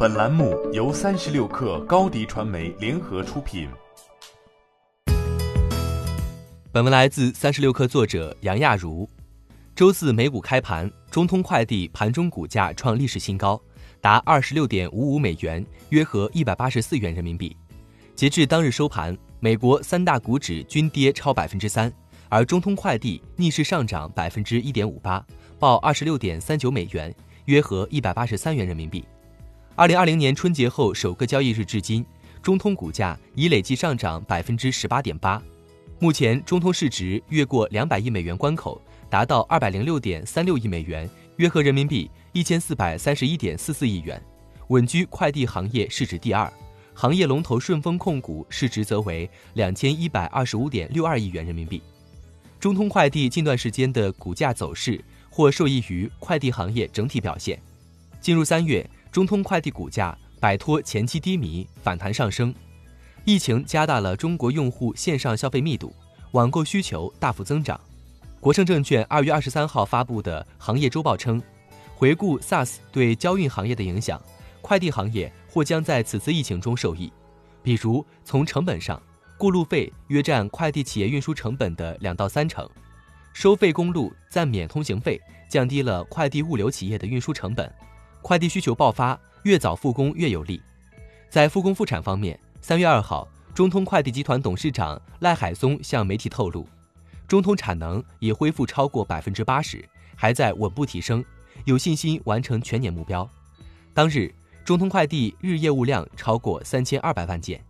本栏目由三十六氪高低传媒联合出品。本文来自三十六氪作者杨亚茹。周四美股开盘，中通快递盘中股价创历史新高，达二十六点五五美元，约合一百八十四元人民币。截至当日收盘，美国三大股指均跌超百分之三，而中通快递逆势上涨百分之一点五八，报二十六点三九美元。约合一百八十三元人民币。二零二零年春节后首个交易日至今，中通股价已累计上涨百分之十八点八。目前，中通市值越过两百亿美元关口，达到二百零六点三六亿美元，约合人民币一千四百三十一点四四亿元，稳居快递行业市值第二。行业龙头顺丰控股市值则为两千一百二十五点六二亿元人民币。中通快递近段时间的股价走势。或受益于快递行业整体表现。进入三月，中通快递股价摆脱前期低迷，反弹上升。疫情加大了中国用户线上消费密度，网购需求大幅增长。国盛证券二月二十三号发布的行业周报称，回顾 SaaS 对交运行业的影响，快递行业或将在此次疫情中受益。比如从成本上，过路费约占快递企业运输成本的两到三成。收费公路暂免通行费，降低了快递物流企业的运输成本。快递需求爆发，越早复工越有利。在复工复产方面，三月二号，中通快递集团董事长赖海松向媒体透露，中通产能已恢复超过百分之八十，还在稳步提升，有信心完成全年目标。当日，中通快递日业务量超过三千二百万件，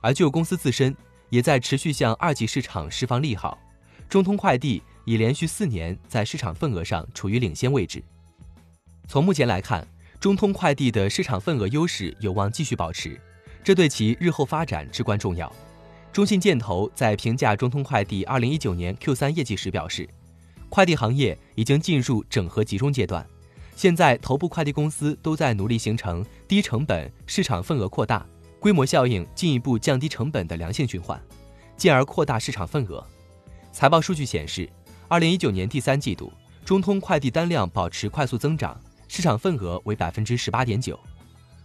而就公司自身，也在持续向二级市场释放利好。中通快递已连续四年在市场份额上处于领先位置。从目前来看，中通快递的市场份额优势有望继续保持，这对其日后发展至关重要。中信建投在评价中通快递2019年 Q3 业绩时表示，快递行业已经进入整合集中阶段，现在头部快递公司都在努力形成低成本市场份额扩大、规模效应进一步降低成本的良性循环，进而扩大市场份额。财报数据显示，二零一九年第三季度，中通快递单量保持快速增长，市场份额为百分之十八点九。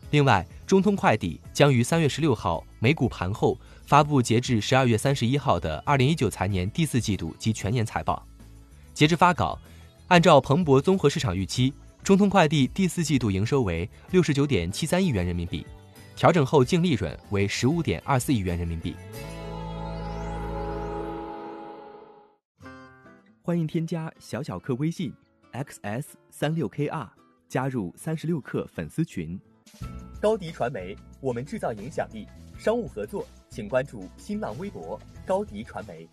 另外，中通快递将于三月十六号美股盘后发布截至十二月三十一号的二零一九财年第四季度及全年财报。截至发稿，按照彭博综合市场预期，中通快递第四季度营收为六十九点七三亿元人民币，调整后净利润为十五点二四亿元人民币。欢迎添加小小客微信，xs 三六 kr，加入三十六氪粉丝群。高迪传媒，我们制造影响力。商务合作，请关注新浪微博高迪传媒。